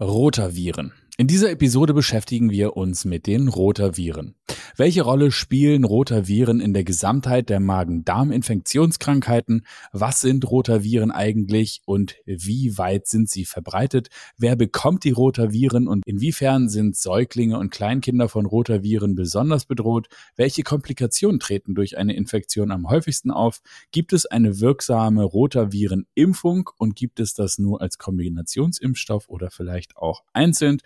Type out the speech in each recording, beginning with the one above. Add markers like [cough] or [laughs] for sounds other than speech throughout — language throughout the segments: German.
Rotaviren. In dieser Episode beschäftigen wir uns mit den Rotaviren. Welche Rolle spielen Rotaviren in der Gesamtheit der Magen-Darm-Infektionskrankheiten? Was sind Rotaviren eigentlich und wie weit sind sie verbreitet? Wer bekommt die Rotaviren und inwiefern sind Säuglinge und Kleinkinder von Rotaviren besonders bedroht? Welche Komplikationen treten durch eine Infektion am häufigsten auf? Gibt es eine wirksame Rotavirenimpfung und gibt es das nur als Kombinationsimpfstoff oder vielleicht auch einzeln?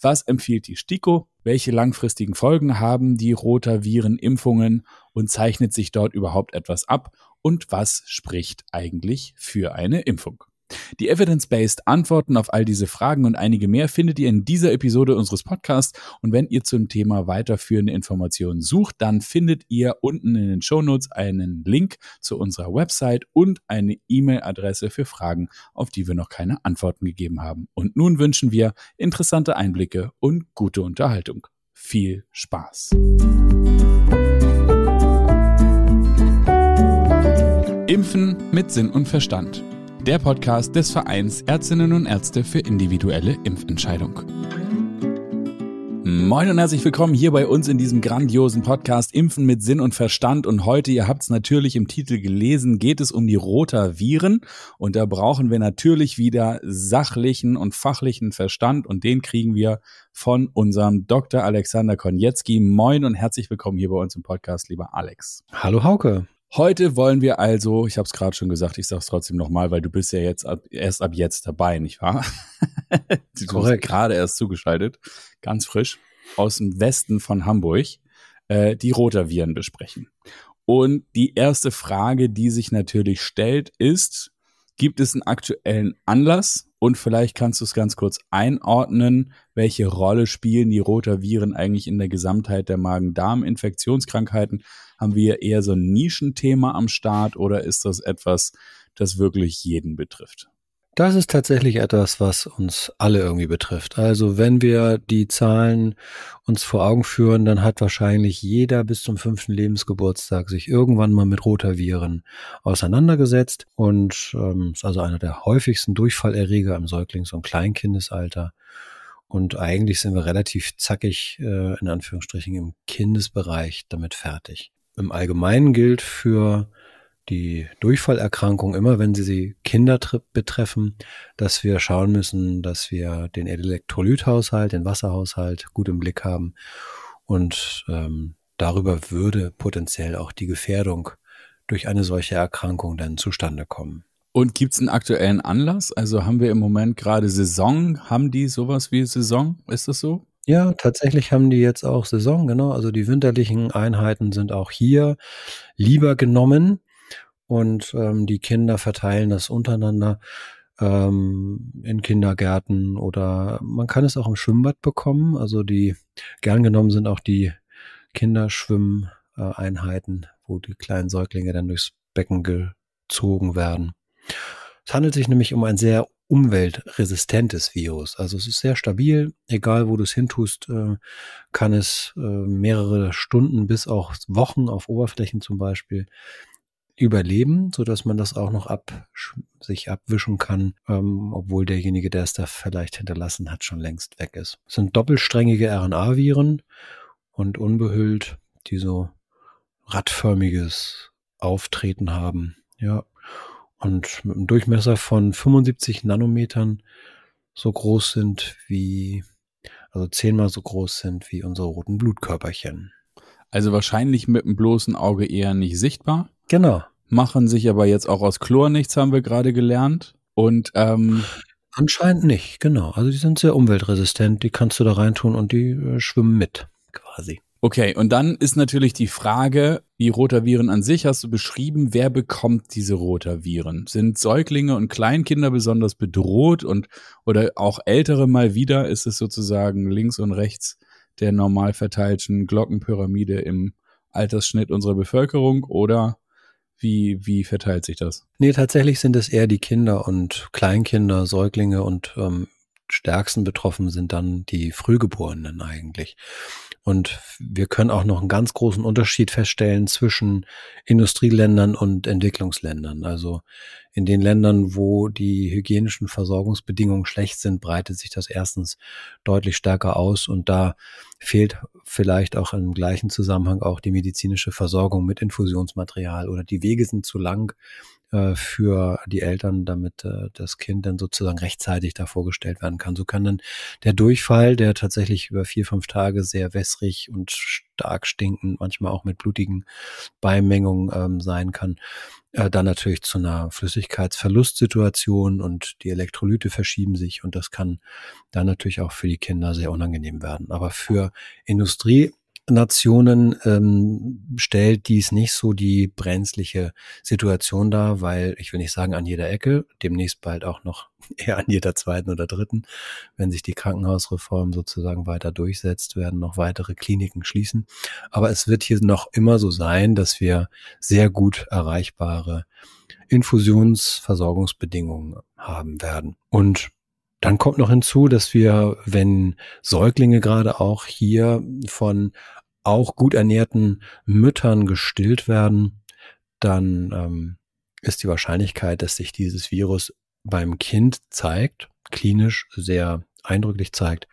Was empfiehlt die STIKO? Welche langfristigen Folgen haben die Rotavirenimpfungen und zeichnet sich dort überhaupt etwas ab? Und was spricht eigentlich für eine Impfung? Die evidence-based Antworten auf all diese Fragen und einige mehr findet ihr in dieser Episode unseres Podcasts. Und wenn ihr zum Thema weiterführende Informationen sucht, dann findet ihr unten in den Show Notes einen Link zu unserer Website und eine E-Mail-Adresse für Fragen, auf die wir noch keine Antworten gegeben haben. Und nun wünschen wir interessante Einblicke und gute Unterhaltung. Viel Spaß! Impfen mit Sinn und Verstand der Podcast des Vereins Ärztinnen und Ärzte für individuelle Impfentscheidung. Moin und herzlich willkommen hier bei uns in diesem grandiosen Podcast Impfen mit Sinn und Verstand. Und heute, ihr habt es natürlich im Titel gelesen, geht es um die Rotaviren. Und da brauchen wir natürlich wieder sachlichen und fachlichen Verstand. Und den kriegen wir von unserem Dr. Alexander Konietzki. Moin und herzlich willkommen hier bei uns im Podcast, lieber Alex. Hallo Hauke. Heute wollen wir also, ich habe es gerade schon gesagt, ich sage es trotzdem nochmal, weil du bist ja jetzt ab, erst ab jetzt dabei, nicht wahr? [laughs] du Korrekt. gerade erst zugeschaltet, ganz frisch aus dem Westen von Hamburg, äh, die Rotaviren besprechen. Und die erste Frage, die sich natürlich stellt, ist, gibt es einen aktuellen Anlass? Und vielleicht kannst du es ganz kurz einordnen, welche Rolle spielen die Rotaviren eigentlich in der Gesamtheit der Magen-Darm-Infektionskrankheiten? Haben wir eher so ein Nischenthema am Start oder ist das etwas, das wirklich jeden betrifft? Das ist tatsächlich etwas, was uns alle irgendwie betrifft. Also wenn wir die Zahlen uns vor Augen führen, dann hat wahrscheinlich jeder bis zum fünften Lebensgeburtstag sich irgendwann mal mit Rotaviren auseinandergesetzt und ähm, ist also einer der häufigsten Durchfallerreger im Säuglings- und Kleinkindesalter. Und eigentlich sind wir relativ zackig, äh, in Anführungsstrichen, im Kindesbereich damit fertig. Im Allgemeinen gilt für die Durchfallerkrankung immer, wenn sie, sie Kinder betreffen, dass wir schauen müssen, dass wir den Elektrolythaushalt, den Wasserhaushalt gut im Blick haben. Und ähm, darüber würde potenziell auch die Gefährdung durch eine solche Erkrankung dann zustande kommen. Und gibt es einen aktuellen Anlass? Also haben wir im Moment gerade Saison? Haben die sowas wie Saison? Ist das so? Ja, tatsächlich haben die jetzt auch Saison, genau. Also die winterlichen Einheiten sind auch hier lieber genommen und ähm, die Kinder verteilen das untereinander ähm, in Kindergärten oder man kann es auch im Schwimmbad bekommen. Also die gern genommen sind auch die Kinderschwimmeinheiten, wo die kleinen Säuglinge dann durchs Becken gezogen werden. Es handelt sich nämlich um ein sehr umweltresistentes Virus. Also es ist sehr stabil, egal wo du es hintust, äh, kann es äh, mehrere Stunden bis auch Wochen auf Oberflächen zum Beispiel überleben, so dass man das auch noch ab, sich abwischen kann, ähm, obwohl derjenige, der es da vielleicht hinterlassen hat, schon längst weg ist. Es sind doppelsträngige RNA-Viren und unbehüllt, die so radförmiges Auftreten haben. Ja, und mit einem Durchmesser von 75 Nanometern so groß sind wie, also zehnmal so groß sind wie unsere roten Blutkörperchen. Also wahrscheinlich mit dem bloßen Auge eher nicht sichtbar. Genau. Machen sich aber jetzt auch aus Chlor nichts, haben wir gerade gelernt. Und ähm, anscheinend nicht, genau. Also die sind sehr umweltresistent, die kannst du da reintun und die äh, schwimmen mit, quasi. Okay, und dann ist natürlich die Frage, die Rotaviren an sich hast du beschrieben, wer bekommt diese Rotaviren? Sind Säuglinge und Kleinkinder besonders bedroht und oder auch ältere mal wieder? Ist es sozusagen links und rechts der normal verteilten Glockenpyramide im Altersschnitt unserer Bevölkerung oder wie, wie verteilt sich das? Nee, tatsächlich sind es eher die Kinder und Kleinkinder, Säuglinge und ähm, stärksten betroffen sind dann die Frühgeborenen eigentlich. Und wir können auch noch einen ganz großen Unterschied feststellen zwischen Industrieländern und Entwicklungsländern. Also in den Ländern, wo die hygienischen Versorgungsbedingungen schlecht sind, breitet sich das erstens deutlich stärker aus und da fehlt vielleicht auch im gleichen Zusammenhang auch die medizinische Versorgung mit Infusionsmaterial oder die Wege sind zu lang äh, für die Eltern, damit äh, das Kind dann sozusagen rechtzeitig da vorgestellt werden kann. So kann dann der Durchfall, der tatsächlich über vier, fünf Tage sehr wässrig und stark stinkend, manchmal auch mit blutigen Beimengungen ähm, sein kann, äh, dann natürlich zu einer Flüssigkeitsverlustsituation und die Elektrolyte verschieben sich und das kann dann natürlich auch für die Kinder sehr unangenehm werden. Aber für Industrie Nationen ähm, stellt dies nicht so die brenzliche Situation dar, weil ich will nicht sagen an jeder Ecke, demnächst bald auch noch [laughs] eher an jeder zweiten oder dritten, wenn sich die Krankenhausreform sozusagen weiter durchsetzt, werden noch weitere Kliniken schließen. Aber es wird hier noch immer so sein, dass wir sehr gut erreichbare Infusionsversorgungsbedingungen haben werden. Und dann kommt noch hinzu, dass wir, wenn Säuglinge gerade auch hier von auch gut ernährten Müttern gestillt werden, dann ähm, ist die Wahrscheinlichkeit, dass sich dieses Virus beim Kind zeigt, klinisch sehr eindrücklich zeigt,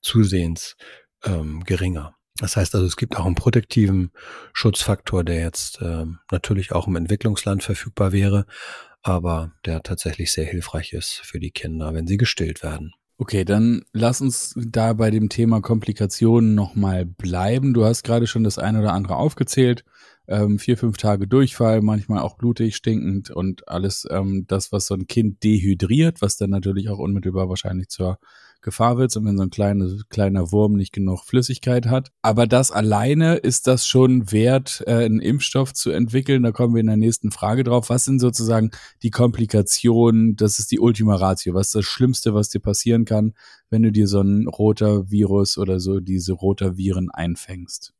zusehends ähm, geringer. Das heißt also, es gibt auch einen protektiven Schutzfaktor, der jetzt äh, natürlich auch im Entwicklungsland verfügbar wäre, aber der tatsächlich sehr hilfreich ist für die Kinder, wenn sie gestillt werden. Okay, dann lass uns da bei dem Thema Komplikationen nochmal bleiben. Du hast gerade schon das eine oder andere aufgezählt. Ähm, vier, fünf Tage Durchfall, manchmal auch blutig, stinkend und alles ähm, das, was so ein Kind dehydriert, was dann natürlich auch unmittelbar wahrscheinlich zur Gefahr wird, und wenn so ein kleiner, kleiner Wurm nicht genug Flüssigkeit hat. Aber das alleine ist das schon wert, äh, einen Impfstoff zu entwickeln. Da kommen wir in der nächsten Frage drauf. Was sind sozusagen die Komplikationen? Das ist die Ultima Ratio. Was ist das Schlimmste, was dir passieren kann, wenn du dir so ein roter Virus oder so diese roter Viren einfängst?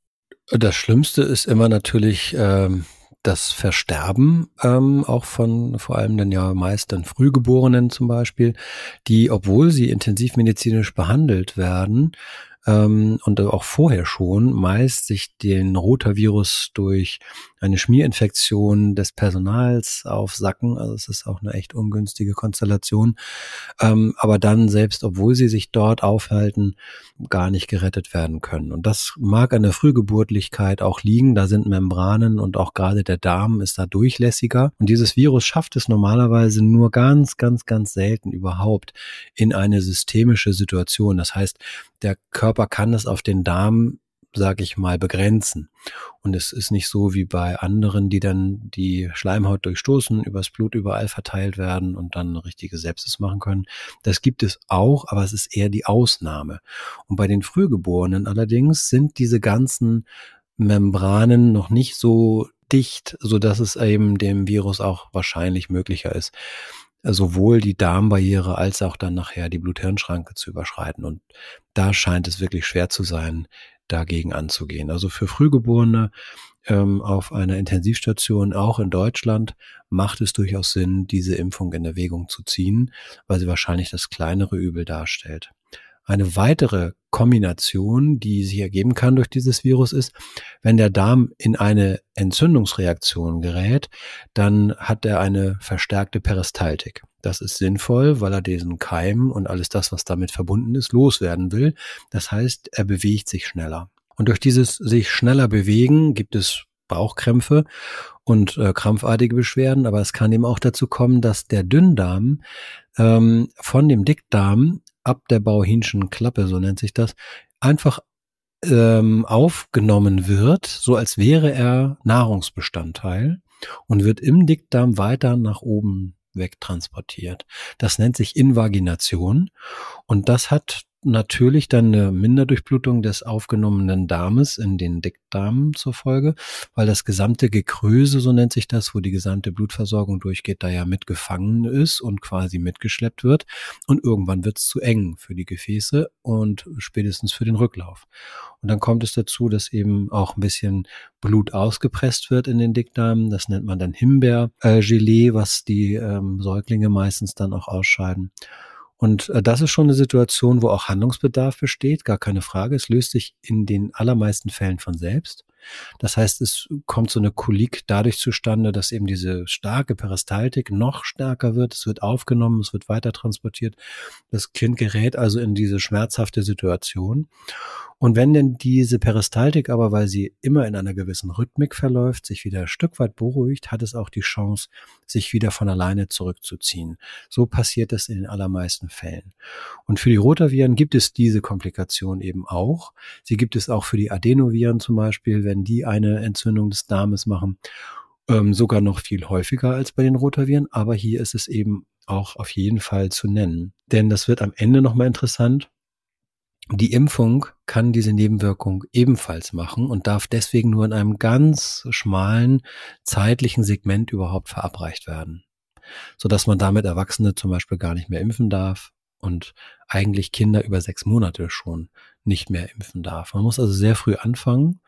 Das Schlimmste ist immer natürlich ähm, das Versterben ähm, auch von vor allem dann ja meist dann Frühgeborenen zum Beispiel, die, obwohl sie intensivmedizinisch behandelt werden, ähm, und auch vorher schon meist sich den Rotavirus durch eine Schmierinfektion des Personals aufsacken. Also es ist auch eine echt ungünstige Konstellation. Ähm, aber dann selbst, obwohl sie sich dort aufhalten, gar nicht gerettet werden können. Und das mag an der Frühgeburtlichkeit auch liegen. Da sind Membranen und auch gerade der Darm ist da durchlässiger. Und dieses Virus schafft es normalerweise nur ganz, ganz, ganz selten überhaupt in eine systemische Situation. Das heißt, der Körper kann es auf den Darm sage ich mal, begrenzen. Und es ist nicht so wie bei anderen, die dann die Schleimhaut durchstoßen, übers Blut überall verteilt werden und dann eine richtige Sepsis machen können. Das gibt es auch, aber es ist eher die Ausnahme. Und bei den Frühgeborenen allerdings sind diese ganzen Membranen noch nicht so dicht, so dass es eben dem Virus auch wahrscheinlich möglicher ist, sowohl die Darmbarriere als auch dann nachher die Blut-Hirn-Schranke zu überschreiten. Und da scheint es wirklich schwer zu sein, dagegen anzugehen. Also für Frühgeborene ähm, auf einer Intensivstation, auch in Deutschland, macht es durchaus Sinn, diese Impfung in Erwägung zu ziehen, weil sie wahrscheinlich das kleinere Übel darstellt. Eine weitere Kombination, die sich ergeben kann durch dieses Virus ist, wenn der Darm in eine Entzündungsreaktion gerät, dann hat er eine verstärkte Peristaltik. Das ist sinnvoll, weil er diesen Keim und alles das, was damit verbunden ist, loswerden will. Das heißt, er bewegt sich schneller. Und durch dieses sich schneller bewegen gibt es Bauchkrämpfe und äh, krampfartige Beschwerden, aber es kann eben auch dazu kommen, dass der Dünndarm ähm, von dem Dickdarm ab der Bauhinschen Klappe, so nennt sich das, einfach ähm, aufgenommen wird, so als wäre er Nahrungsbestandteil und wird im Dickdarm weiter nach oben wegtransportiert. Das nennt sich Invagination und das hat natürlich dann eine Minderdurchblutung des aufgenommenen Darmes in den Dickdarm zur Folge, weil das gesamte Gekröse, so nennt sich das, wo die gesamte Blutversorgung durchgeht, da ja mitgefangen ist und quasi mitgeschleppt wird. Und irgendwann wird es zu eng für die Gefäße und spätestens für den Rücklauf. Und dann kommt es dazu, dass eben auch ein bisschen Blut ausgepresst wird in den Dickdarm. Das nennt man dann Himbeergelee, was die ähm, Säuglinge meistens dann auch ausscheiden. Und äh, das ist schon eine Situation, wo auch Handlungsbedarf besteht, gar keine Frage. Es löst sich in den allermeisten Fällen von selbst. Das heißt, es kommt so eine Kolik dadurch zustande, dass eben diese starke Peristaltik noch stärker wird. Es wird aufgenommen, es wird weiter transportiert. Das Kind gerät also in diese schmerzhafte Situation. Und wenn denn diese Peristaltik aber, weil sie immer in einer gewissen Rhythmik verläuft, sich wieder ein Stück weit beruhigt, hat es auch die Chance, sich wieder von alleine zurückzuziehen. So passiert es in den allermeisten Fällen. Und für die Rotaviren gibt es diese Komplikation eben auch. Sie gibt es auch für die Adenoviren zum Beispiel, wenn die eine Entzündung des Darmes machen, ähm, sogar noch viel häufiger als bei den Rotaviren. Aber hier ist es eben auch auf jeden Fall zu nennen. Denn das wird am Ende nochmal interessant. Die Impfung kann diese Nebenwirkung ebenfalls machen und darf deswegen nur in einem ganz schmalen zeitlichen Segment überhaupt verabreicht werden, so dass man damit Erwachsene zum Beispiel gar nicht mehr impfen darf und eigentlich Kinder über sechs Monate schon nicht mehr impfen darf. Man muss also sehr früh anfangen.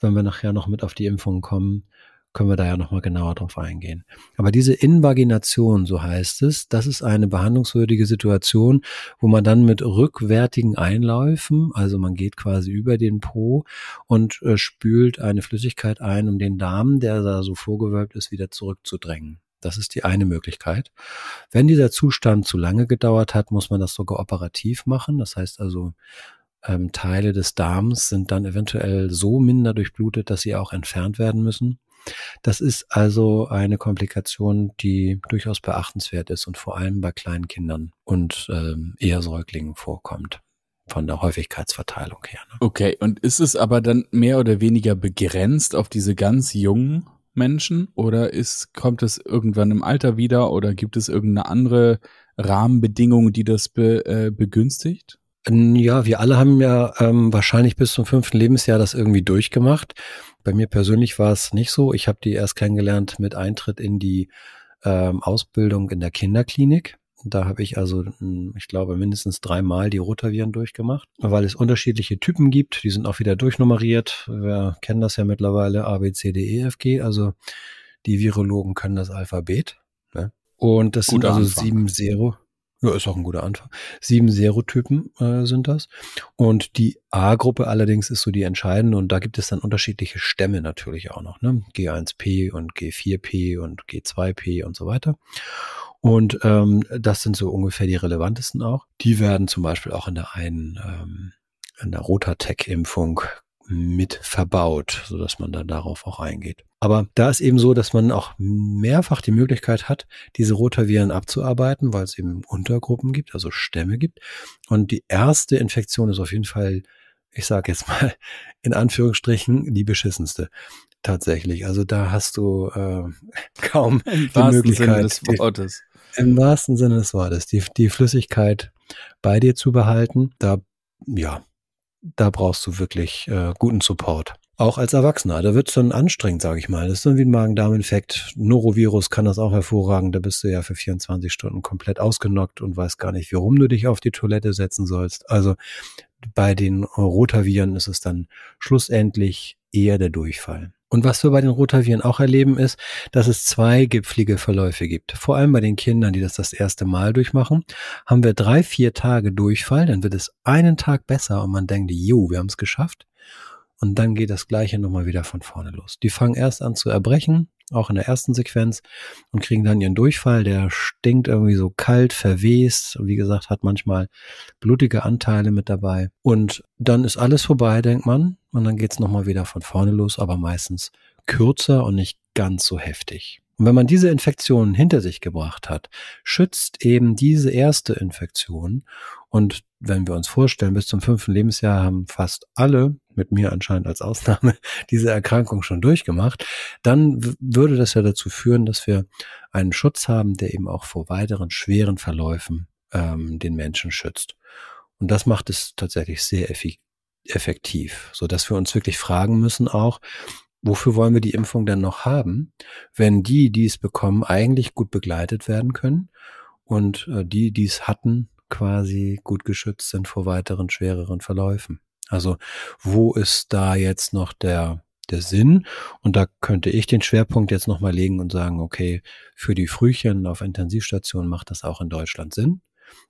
Wenn wir nachher noch mit auf die Impfung kommen, können wir da ja nochmal genauer drauf eingehen. Aber diese Invagination, so heißt es, das ist eine behandlungswürdige Situation, wo man dann mit rückwärtigen Einläufen, also man geht quasi über den Po und äh, spült eine Flüssigkeit ein, um den Darm, der da so vorgewölbt ist, wieder zurückzudrängen. Das ist die eine Möglichkeit. Wenn dieser Zustand zu lange gedauert hat, muss man das sogar operativ machen. Das heißt also, ähm, Teile des Darms sind dann eventuell so minder durchblutet, dass sie auch entfernt werden müssen. Das ist also eine Komplikation, die durchaus beachtenswert ist und vor allem bei kleinen Kindern und ähm, eher Säuglingen vorkommt von der Häufigkeitsverteilung her. Ne? Okay, und ist es aber dann mehr oder weniger begrenzt auf diese ganz jungen Menschen oder ist, kommt es irgendwann im Alter wieder oder gibt es irgendeine andere Rahmenbedingung, die das be, äh, begünstigt? Ja, wir alle haben ja ähm, wahrscheinlich bis zum fünften Lebensjahr das irgendwie durchgemacht. Bei mir persönlich war es nicht so. Ich habe die erst kennengelernt mit Eintritt in die ähm, Ausbildung in der Kinderklinik. Da habe ich also, hm, ich glaube, mindestens dreimal die Rotaviren durchgemacht, weil es unterschiedliche Typen gibt. Die sind auch wieder durchnummeriert. Wir kennen das ja mittlerweile, A, B, C, D, E, F, G. Also die Virologen können das Alphabet. Ne? Und das Guter sind also Anfang. sieben Zero. Ja, ist auch ein guter Anfang. Sieben Serotypen äh, sind das. Und die A-Gruppe allerdings ist so die entscheidende und da gibt es dann unterschiedliche Stämme natürlich auch noch. Ne? G1P und G4P und G2P und so weiter. Und ähm, das sind so ungefähr die relevantesten auch. Die werden zum Beispiel auch in der einen ähm, in der Rotatec-Impfung mit verbaut, so dass man dann darauf auch eingeht. Aber da ist eben so, dass man auch mehrfach die Möglichkeit hat, diese Rotaviren abzuarbeiten, weil es eben Untergruppen gibt, also Stämme gibt. Und die erste Infektion ist auf jeden Fall, ich sage jetzt mal [laughs] in Anführungsstrichen, die beschissenste. Tatsächlich. Also da hast du äh, [laughs] kaum Im die Möglichkeit. Sinne des Wortes. Im wahrsten Sinne des Wortes, die, die Flüssigkeit bei dir zu behalten. Da, ja, da brauchst du wirklich äh, guten Support. Auch als Erwachsener. Da wird es dann anstrengend, sage ich mal. Das ist dann wie ein Magen-Darm-Infekt. Norovirus kann das auch hervorragen. Da bist du ja für 24 Stunden komplett ausgenockt und weißt gar nicht, warum du dich auf die Toilette setzen sollst. Also bei den Rotaviren ist es dann schlussendlich eher der Durchfall. Und was wir bei den Rotaviren auch erleben, ist, dass es zwei gipflige Verläufe gibt. Vor allem bei den Kindern, die das das erste Mal durchmachen, haben wir drei, vier Tage Durchfall, dann wird es einen Tag besser und man denkt, jo, wir haben es geschafft. Und dann geht das Gleiche nochmal wieder von vorne los. Die fangen erst an zu erbrechen, auch in der ersten Sequenz, und kriegen dann ihren Durchfall. Der stinkt irgendwie so kalt, verwest. Und wie gesagt, hat manchmal blutige Anteile mit dabei. Und dann ist alles vorbei, denkt man. Und dann geht's nochmal wieder von vorne los, aber meistens kürzer und nicht ganz so heftig. Und wenn man diese Infektion hinter sich gebracht hat, schützt eben diese erste Infektion. Und wenn wir uns vorstellen, bis zum fünften Lebensjahr haben fast alle, mit mir anscheinend als Ausnahme, [laughs] diese Erkrankung schon durchgemacht, dann würde das ja dazu führen, dass wir einen Schutz haben, der eben auch vor weiteren schweren Verläufen ähm, den Menschen schützt. Und das macht es tatsächlich sehr effektiv, so dass wir uns wirklich fragen müssen auch, wofür wollen wir die Impfung denn noch haben, wenn die, die es bekommen, eigentlich gut begleitet werden können und äh, die, die es hatten, quasi gut geschützt sind vor weiteren schwereren Verläufen. Also wo ist da jetzt noch der der Sinn. Und da könnte ich den Schwerpunkt jetzt nochmal legen und sagen, okay, für die Frühchen auf Intensivstationen macht das auch in Deutschland Sinn.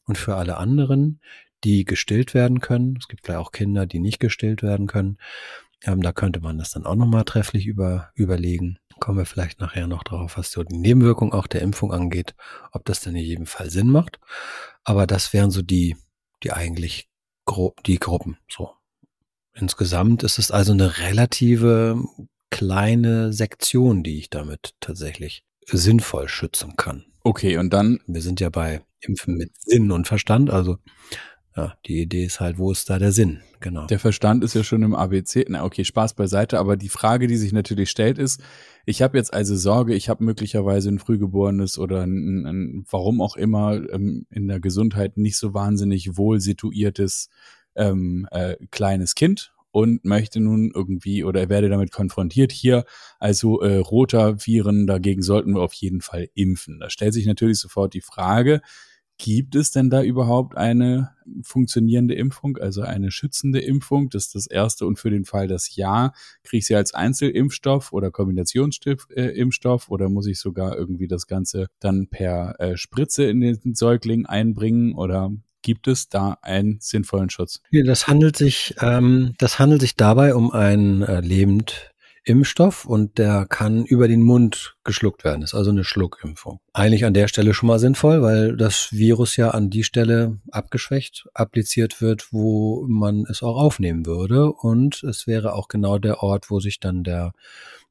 Und für alle anderen, die gestillt werden können, es gibt gleich auch Kinder, die nicht gestillt werden können, ähm, da könnte man das dann auch nochmal trefflich über, überlegen. Kommen wir vielleicht nachher noch drauf, was so die Nebenwirkung auch der Impfung angeht, ob das denn in jedem Fall Sinn macht. Aber das wären so die, die eigentlich grob, die Gruppen, so. Insgesamt ist es also eine relative kleine Sektion, die ich damit tatsächlich sinnvoll schützen kann. Okay, und dann. Wir sind ja bei Impfen mit Sinn und Verstand, also ja, die Idee ist halt, wo ist da der Sinn? Genau. Der Verstand ist ja schon im ABC. Na, okay, Spaß beiseite, aber die Frage, die sich natürlich stellt, ist, ich habe jetzt also Sorge, ich habe möglicherweise ein Frühgeborenes oder ein, ein, warum auch immer ähm, in der Gesundheit nicht so wahnsinnig wohl situiertes ähm, äh, kleines Kind und möchte nun irgendwie oder werde damit konfrontiert hier, also äh, roter Viren, dagegen sollten wir auf jeden Fall impfen. Da stellt sich natürlich sofort die Frage, Gibt es denn da überhaupt eine funktionierende Impfung, also eine schützende Impfung? Das ist das erste. Und für den Fall das Ja, kriege ich sie als Einzelimpfstoff oder Kombinationsimpfstoff oder muss ich sogar irgendwie das Ganze dann per äh, Spritze in den Säugling einbringen oder gibt es da einen sinnvollen Schutz? das handelt sich, ähm, das handelt sich dabei um ein äh, lebend Impfstoff und der kann über den Mund geschluckt werden. Das ist also eine Schluckimpfung. Eigentlich an der Stelle schon mal sinnvoll, weil das Virus ja an die Stelle abgeschwächt appliziert wird, wo man es auch aufnehmen würde. Und es wäre auch genau der Ort, wo sich dann der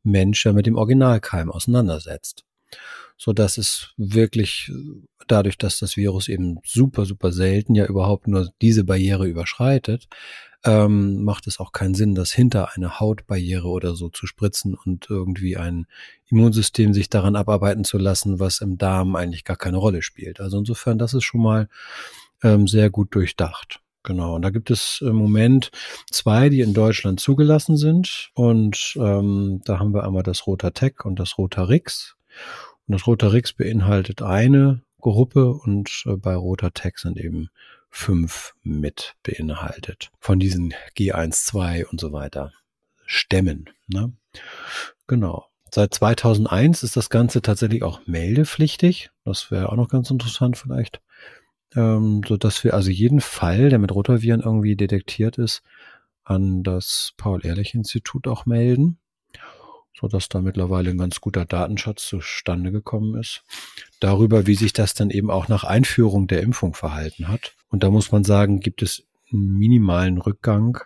Mensch ja mit dem Originalkeim auseinandersetzt. So dass es wirklich dadurch, dass das Virus eben super, super selten ja überhaupt nur diese Barriere überschreitet, ähm, macht es auch keinen Sinn, das hinter eine Hautbarriere oder so zu spritzen und irgendwie ein Immunsystem sich daran abarbeiten zu lassen, was im Darm eigentlich gar keine Rolle spielt. Also insofern, das ist schon mal ähm, sehr gut durchdacht. Genau, und da gibt es im Moment zwei, die in Deutschland zugelassen sind. Und ähm, da haben wir einmal das Rotatec und das Rotarix. Und das Rotarix beinhaltet eine Gruppe und äh, bei Rotatec sind eben fünf mit beinhaltet. Von diesen G1, 2 und so weiter Stämmen. Ne? Genau. Seit 2001 ist das Ganze tatsächlich auch meldepflichtig. Das wäre auch noch ganz interessant vielleicht. Ähm, so dass wir also jeden Fall, der mit Rotaviren irgendwie detektiert ist, an das Paul-Ehrlich-Institut auch melden so dass da mittlerweile ein ganz guter Datenschatz zustande gekommen ist. Darüber, wie sich das dann eben auch nach Einführung der Impfung verhalten hat. Und da muss man sagen, gibt es einen minimalen Rückgang,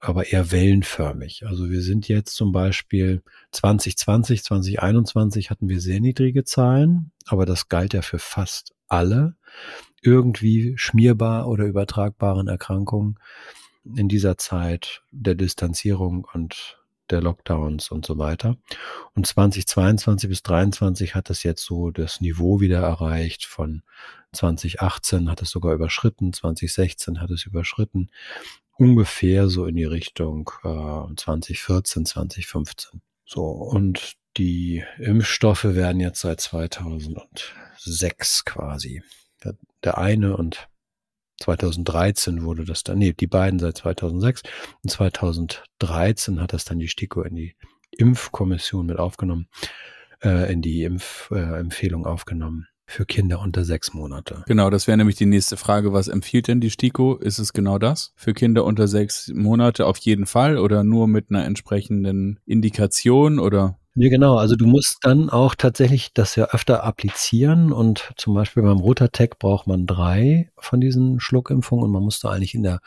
aber eher wellenförmig. Also wir sind jetzt zum Beispiel 2020, 2021 hatten wir sehr niedrige Zahlen, aber das galt ja für fast alle irgendwie schmierbar oder übertragbaren Erkrankungen in dieser Zeit der Distanzierung und der Lockdowns und so weiter. Und 2022 bis 2023 hat es jetzt so das Niveau wieder erreicht von 2018 hat es sogar überschritten, 2016 hat es überschritten, ungefähr so in die Richtung äh, 2014, 2015. So, und die Impfstoffe werden jetzt seit 2006 quasi. Der, der eine und 2013 wurde das dann, nee, die beiden seit 2006 und 2013 hat das dann die STIKO in die Impfkommission mit aufgenommen, äh, in die Impfempfehlung äh, aufgenommen für Kinder unter sechs Monate. Genau, das wäre nämlich die nächste Frage. Was empfiehlt denn die STIKO? Ist es genau das? Für Kinder unter sechs Monate auf jeden Fall oder nur mit einer entsprechenden Indikation oder? Nee, genau. Also du musst dann auch tatsächlich das ja öfter applizieren und zum Beispiel beim Rotatec braucht man drei von diesen Schluckimpfungen und man muss da eigentlich in der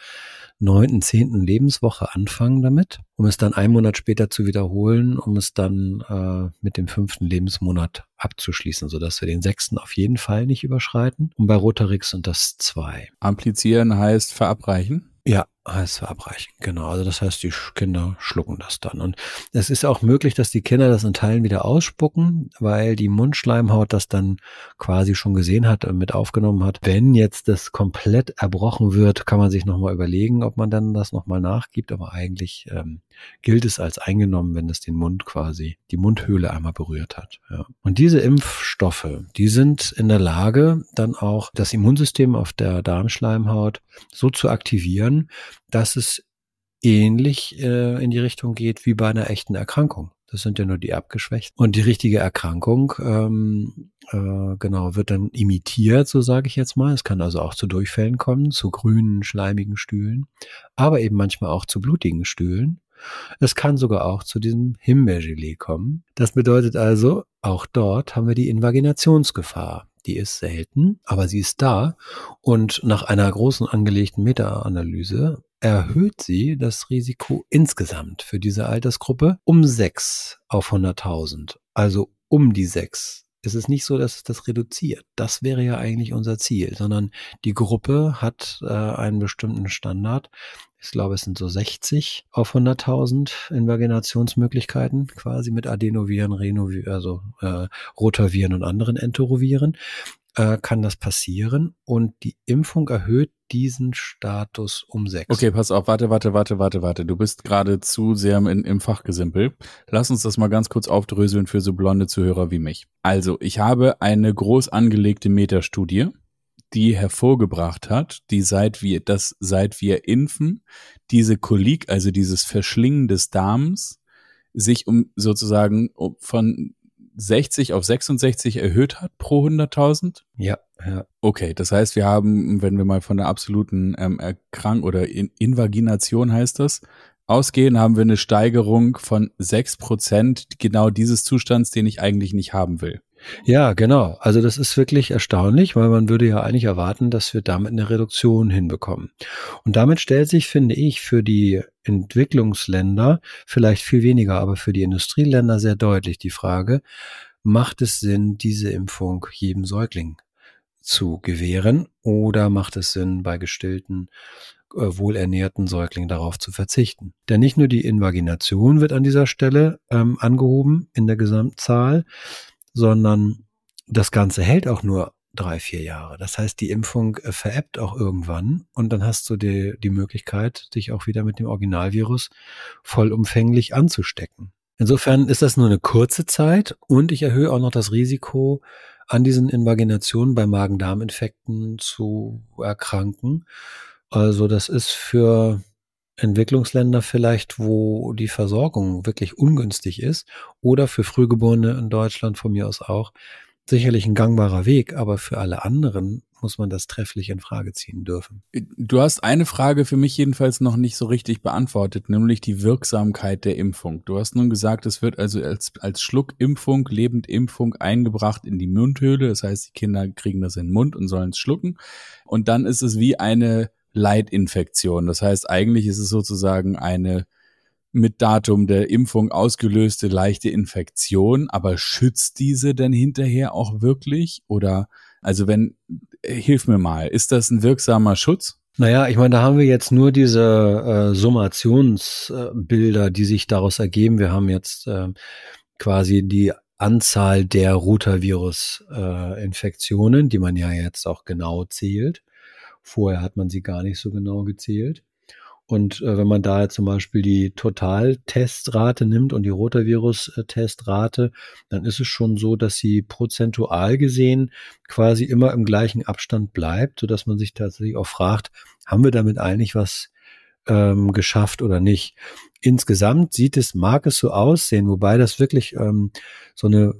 neunten, zehnten Lebenswoche anfangen damit, um es dann einen Monat später zu wiederholen, um es dann äh, mit dem fünften Lebensmonat abzuschließen, sodass wir den sechsten auf jeden Fall nicht überschreiten. Und bei Rotarix sind das zwei. Amplizieren heißt verabreichen? Ja, heißt verabreichen, genau. Also das heißt, die Kinder schlucken das dann. Und es ist auch möglich, dass die Kinder das in Teilen wieder ausspucken, weil die Mundschleimhaut das dann quasi schon gesehen hat und mit aufgenommen hat. Wenn jetzt das komplett erbrochen wird, kann man sich nochmal überlegen, ob man dann das nochmal nachgibt. Aber eigentlich ähm, gilt es als eingenommen, wenn es den Mund quasi, die Mundhöhle einmal berührt hat. Ja. Und diese Impfstoffe, die sind in der Lage, dann auch das Immunsystem auf der Darmschleimhaut so zu aktivieren, dass es ähnlich äh, in die Richtung geht wie bei einer echten Erkrankung. Das sind ja nur die abgeschwächt. Und die richtige Erkrankung, ähm, äh, genau, wird dann imitiert, so sage ich jetzt mal. Es kann also auch zu Durchfällen kommen, zu grünen, schleimigen Stühlen, aber eben manchmal auch zu blutigen Stühlen. Es kann sogar auch zu diesem Himbeergelee kommen. Das bedeutet also, auch dort haben wir die Invaginationsgefahr. Die ist selten, aber sie ist da. Und nach einer großen angelegten Meta-Analyse erhöht sie das Risiko insgesamt für diese Altersgruppe um sechs auf 100.000. Also um die sechs. Es ist nicht so, dass es das reduziert. Das wäre ja eigentlich unser Ziel, sondern die Gruppe hat äh, einen bestimmten Standard. Ich glaube, es sind so 60 auf 100.000 Invaginationsmöglichkeiten, quasi mit Adenoviren, Renoviren, also äh, Rotaviren und anderen Entoroviren äh, kann das passieren und die Impfung erhöht diesen Status um sechs. Okay, pass auf, warte, warte, warte, warte, warte. Du bist gerade zu sehr in, im Fachgesimpel. Lass uns das mal ganz kurz aufdröseln für so blonde Zuhörer wie mich. Also, ich habe eine groß angelegte Metastudie, die hervorgebracht hat, die seit wir, das seit wir impfen, diese Kolik, also dieses Verschlingen des Darms, sich um sozusagen von 60 auf 66 erhöht hat pro 100.000? Ja, ja. Okay, das heißt, wir haben, wenn wir mal von der absoluten ähm, Erkrank oder In Invagination heißt das, ausgehen, haben wir eine Steigerung von 6 Prozent genau dieses Zustands, den ich eigentlich nicht haben will. Ja, genau. Also das ist wirklich erstaunlich, weil man würde ja eigentlich erwarten, dass wir damit eine Reduktion hinbekommen. Und damit stellt sich, finde ich, für die Entwicklungsländer vielleicht viel weniger, aber für die Industrieländer sehr deutlich die Frage, macht es Sinn, diese Impfung jedem Säugling zu gewähren oder macht es Sinn, bei gestillten, äh, wohlernährten Säuglingen darauf zu verzichten? Denn nicht nur die Invagination wird an dieser Stelle ähm, angehoben in der Gesamtzahl, sondern das Ganze hält auch nur drei, vier Jahre. Das heißt, die Impfung äh, veräppt auch irgendwann und dann hast du die, die Möglichkeit, dich auch wieder mit dem Originalvirus vollumfänglich anzustecken. Insofern ist das nur eine kurze Zeit und ich erhöhe auch noch das Risiko, an diesen Invaginationen bei Magen-Darm-Infekten zu erkranken. Also das ist für Entwicklungsländer vielleicht, wo die Versorgung wirklich ungünstig ist oder für Frühgeborene in Deutschland von mir aus auch sicherlich ein gangbarer Weg, aber für alle anderen muss man das trefflich in Frage ziehen dürfen. Du hast eine Frage für mich jedenfalls noch nicht so richtig beantwortet, nämlich die Wirksamkeit der Impfung. Du hast nun gesagt, es wird also als, als Schluckimpfung, Lebendimpfung eingebracht in die Mundhöhle. Das heißt, die Kinder kriegen das in den Mund und sollen es schlucken. Und dann ist es wie eine Leitinfektion. Das heißt, eigentlich ist es sozusagen eine mit Datum der Impfung ausgelöste leichte Infektion, aber schützt diese denn hinterher auch wirklich? Oder also wenn, hilf mir mal, ist das ein wirksamer Schutz? Naja, ich meine, da haben wir jetzt nur diese äh, Summationsbilder, die sich daraus ergeben. Wir haben jetzt äh, quasi die Anzahl der Rotavirus-Infektionen, äh, die man ja jetzt auch genau zählt. Vorher hat man sie gar nicht so genau gezählt. Und äh, wenn man da zum Beispiel die Totaltestrate nimmt und die Rotavirus-Testrate, dann ist es schon so, dass sie prozentual gesehen quasi immer im gleichen Abstand bleibt, so dass man sich tatsächlich auch fragt, haben wir damit eigentlich was ähm, geschafft oder nicht? Insgesamt sieht es, mag es so aussehen, wobei das wirklich ähm, so eine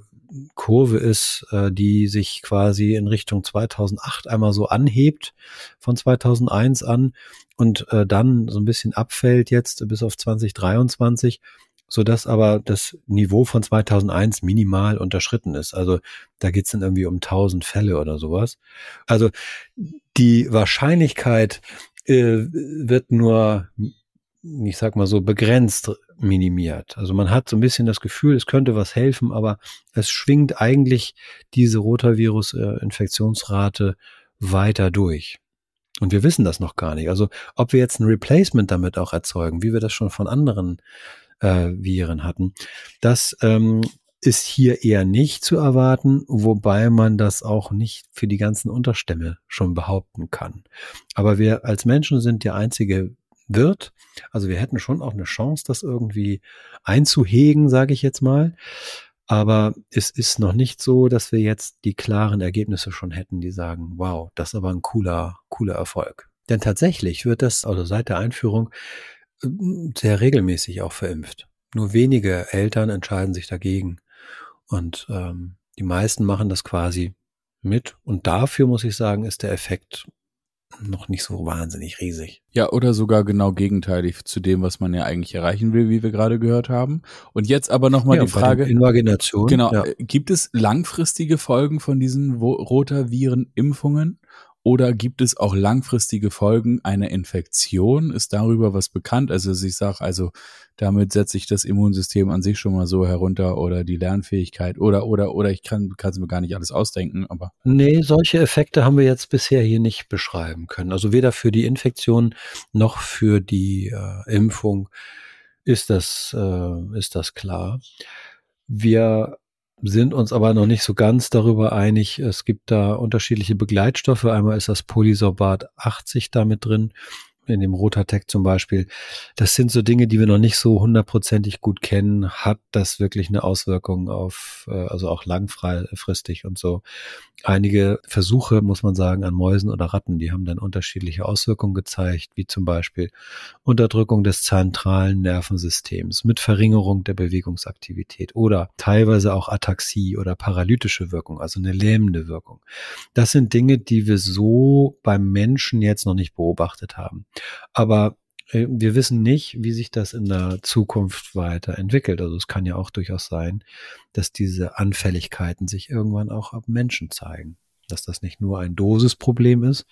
Kurve ist, äh, die sich quasi in Richtung 2008 einmal so anhebt von 2001 an und äh, dann so ein bisschen abfällt jetzt bis auf 2023, so dass aber das Niveau von 2001 minimal unterschritten ist. Also da geht's dann irgendwie um 1000 Fälle oder sowas. Also die Wahrscheinlichkeit äh, wird nur ich sag mal so, begrenzt minimiert. Also man hat so ein bisschen das Gefühl, es könnte was helfen, aber es schwingt eigentlich diese Rotavirus-Infektionsrate weiter durch. Und wir wissen das noch gar nicht. Also ob wir jetzt ein Replacement damit auch erzeugen, wie wir das schon von anderen äh, Viren hatten, das ähm, ist hier eher nicht zu erwarten, wobei man das auch nicht für die ganzen Unterstämme schon behaupten kann. Aber wir als Menschen sind der einzige wird. Also wir hätten schon auch eine Chance, das irgendwie einzuhegen, sage ich jetzt mal. Aber es ist noch nicht so, dass wir jetzt die klaren Ergebnisse schon hätten, die sagen, wow, das ist aber ein cooler, cooler Erfolg. Denn tatsächlich wird das, also seit der Einführung, sehr regelmäßig auch verimpft. Nur wenige Eltern entscheiden sich dagegen. Und ähm, die meisten machen das quasi mit. Und dafür muss ich sagen, ist der Effekt noch nicht so wahnsinnig riesig. Ja, oder sogar genau gegenteilig zu dem, was man ja eigentlich erreichen will, wie wir gerade gehört haben. Und jetzt aber nochmal ja, die Frage. Invagination. Genau. Ja. Äh, gibt es langfristige Folgen von diesen Rotavirenimpfungen? Oder gibt es auch langfristige Folgen einer Infektion? Ist darüber was bekannt? Also ich sage, also damit setze ich das Immunsystem an sich schon mal so herunter oder die Lernfähigkeit oder oder oder ich kann es mir gar nicht alles ausdenken, aber. Nee, solche Effekte haben wir jetzt bisher hier nicht beschreiben können. Also weder für die Infektion noch für die äh, Impfung ist das, äh, ist das klar. Wir sind uns aber noch nicht so ganz darüber einig. Es gibt da unterschiedliche Begleitstoffe. Einmal ist das Polysorbat 80 damit drin in dem Rotatec zum Beispiel. Das sind so Dinge, die wir noch nicht so hundertprozentig gut kennen. Hat das wirklich eine Auswirkung auf, äh, also auch langfristig und so. Einige Versuche, muss man sagen, an Mäusen oder Ratten, die haben dann unterschiedliche Auswirkungen gezeigt, wie zum Beispiel Unterdrückung des zentralen Nervensystems mit Verringerung der Bewegungsaktivität oder teilweise auch Ataxie oder paralytische Wirkung, also eine lähmende Wirkung. Das sind Dinge, die wir so beim Menschen jetzt noch nicht beobachtet haben. Aber äh, wir wissen nicht, wie sich das in der Zukunft weiterentwickelt. Also es kann ja auch durchaus sein, dass diese Anfälligkeiten sich irgendwann auch ab Menschen zeigen dass das nicht nur ein Dosisproblem ist,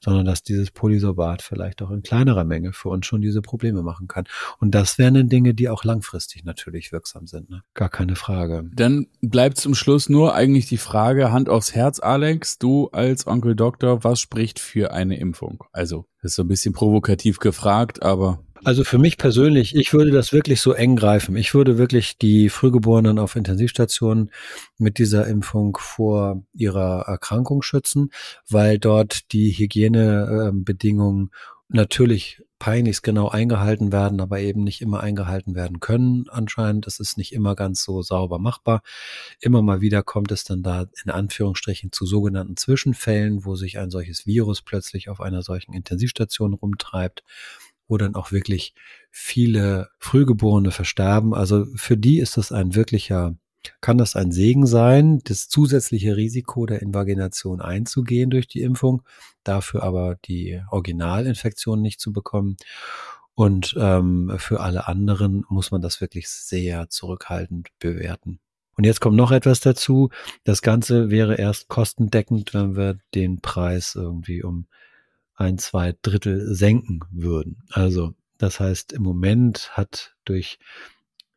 sondern dass dieses Polysorbat vielleicht auch in kleinerer Menge für uns schon diese Probleme machen kann. Und das wären dann Dinge, die auch langfristig natürlich wirksam sind. Ne? Gar keine Frage. Dann bleibt zum Schluss nur eigentlich die Frage, Hand aufs Herz, Alex, du als Onkel Doktor, was spricht für eine Impfung? Also, das ist so ein bisschen provokativ gefragt, aber also für mich persönlich, ich würde das wirklich so eng greifen. Ich würde wirklich die Frühgeborenen auf Intensivstationen mit dieser Impfung vor ihrer Erkrankung schützen, weil dort die Hygienebedingungen natürlich peinlichst genau eingehalten werden, aber eben nicht immer eingehalten werden können anscheinend. Es ist nicht immer ganz so sauber machbar. Immer mal wieder kommt es dann da in Anführungsstrichen zu sogenannten Zwischenfällen, wo sich ein solches Virus plötzlich auf einer solchen Intensivstation rumtreibt wo dann auch wirklich viele Frühgeborene versterben. Also für die ist das ein wirklicher, kann das ein Segen sein, das zusätzliche Risiko der Invagination einzugehen durch die Impfung, dafür aber die Originalinfektion nicht zu bekommen. Und ähm, für alle anderen muss man das wirklich sehr zurückhaltend bewerten. Und jetzt kommt noch etwas dazu. Das Ganze wäre erst kostendeckend, wenn wir den Preis irgendwie um ein, zwei Drittel senken würden. Also das heißt, im Moment hat durch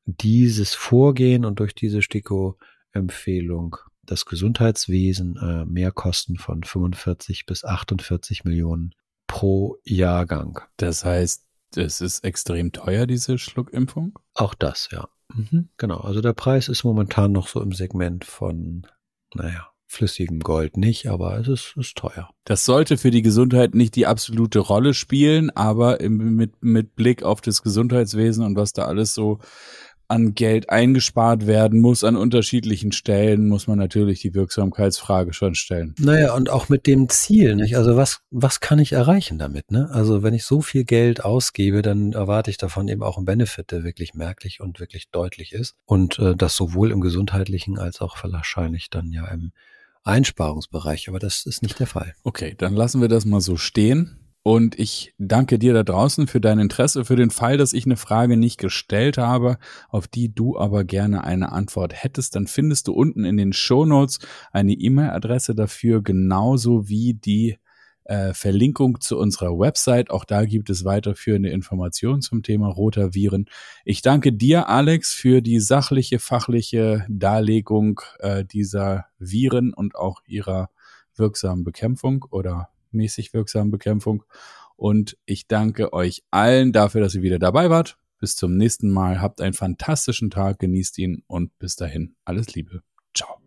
dieses Vorgehen und durch diese STIKO-Empfehlung das Gesundheitswesen äh, Mehrkosten von 45 bis 48 Millionen pro Jahrgang. Das heißt, es ist extrem teuer, diese Schluckimpfung? Auch das, ja. Mhm, genau. Also der Preis ist momentan noch so im Segment von, naja, flüssigem Gold nicht, aber es ist, ist teuer. Das sollte für die Gesundheit nicht die absolute Rolle spielen, aber im, mit, mit Blick auf das Gesundheitswesen und was da alles so an Geld eingespart werden muss an unterschiedlichen Stellen, muss man natürlich die Wirksamkeitsfrage schon stellen. Naja, und auch mit dem Ziel, nicht? Also was, was kann ich erreichen damit, ne? Also wenn ich so viel Geld ausgebe, dann erwarte ich davon eben auch einen Benefit, der wirklich merklich und wirklich deutlich ist. Und äh, das sowohl im gesundheitlichen als auch wahrscheinlich dann ja im Einsparungsbereich, aber das ist nicht der Fall. Okay, dann lassen wir das mal so stehen. Und ich danke dir da draußen für dein Interesse, für den Fall, dass ich eine Frage nicht gestellt habe, auf die du aber gerne eine Antwort hättest. Dann findest du unten in den Show Notes eine E-Mail-Adresse dafür, genauso wie die äh, Verlinkung zu unserer Website. Auch da gibt es weiterführende Informationen zum Thema Rotaviren. Ich danke dir, Alex, für die sachliche, fachliche Darlegung äh, dieser Viren und auch ihrer wirksamen Bekämpfung oder mäßig wirksamen Bekämpfung. Und ich danke euch allen dafür, dass ihr wieder dabei wart. Bis zum nächsten Mal. Habt einen fantastischen Tag, genießt ihn und bis dahin alles Liebe. Ciao